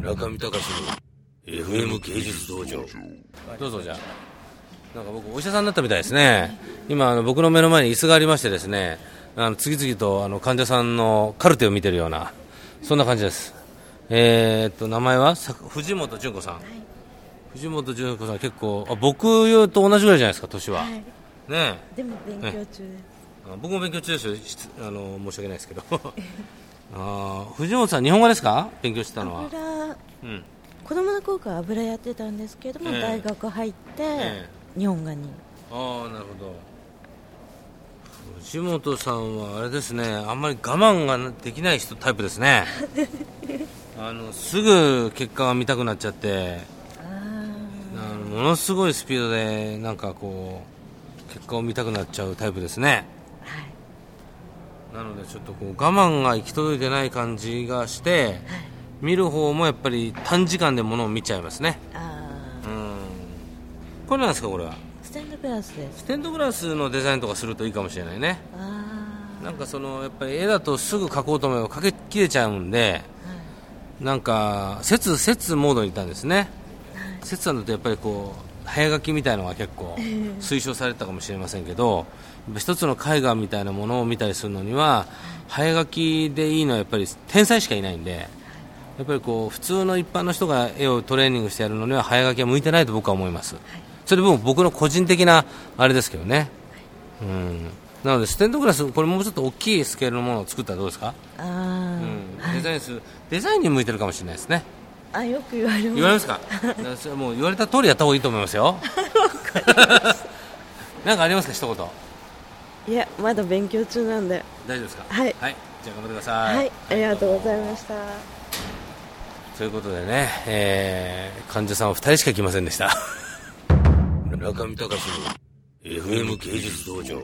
中見隆の FM 芸術道場。どうぞじゃあ。なんか僕お医者さんになったみたいですね。今あの僕の目の前に椅子がありましてですねあの次々とあの患者さんのカルテを見てるようなそんな感じです。えー、っと名前は？さ藤本純子さん、藤本純子さん結構あ僕と同じぐらいじゃないですか年は、はい、ねえ。でも勉強中。です。あ僕も勉強中ですよ。しあの申し訳ないですけど。あー藤本さん日本語ですか？勉強してたのは。油うん。子供の頃から油やってたんですけども、ええ。大学入って、え日本画に。ああなるほど。藤本さんはあれですねあんまり我慢ができない人タイプですね。あのすぐ結果が見たくなっちゃって。ああのものすごいスピードでなんかこう結果を見たくなっちゃうタイプですね。あはい。なのでちょっとこう我慢が行き届いてない感じがして見る方もやっぱり短時間でものを見ちゃいますね。あうん。これなんですかこれは？ーステンドグラスです。ステンドグラスのデザインとかするといいかもしれないね。あなんかそのやっぱり絵だとすぐ描こうと思えば描けきれちゃうんでなんか節節モードにいたんですね。節さんだとやっぱりこう早書きみたいのが結構 推奨されてたかもしれませんけど一つの絵画みたいなものを見たりするのには早書きでいいのはやっぱり天才しかいないんでやっぱりこう普通の一般の人が絵をトレーニングしてやるのには早書きは向いてないと僕は思います、それも僕の個人的なあれですけどね、うん、なのでステンドグラスこれもうちょっと大きいスケールのものを作ったらどうですか、あー。うん、デザインするデザインに向いてるかもしれないですね。あよく言われます。言われますか？それはもう言われた通りやった方がいいと思いますよ。なんかありますか？一言。いやまだ勉強中なんで。大丈夫ですか？はい。じゃあ頑張ってください。はい、ありがとうございましたということでね、えー、患者さんは2人しか来ませんでした。中見隆の FM 芸術道場。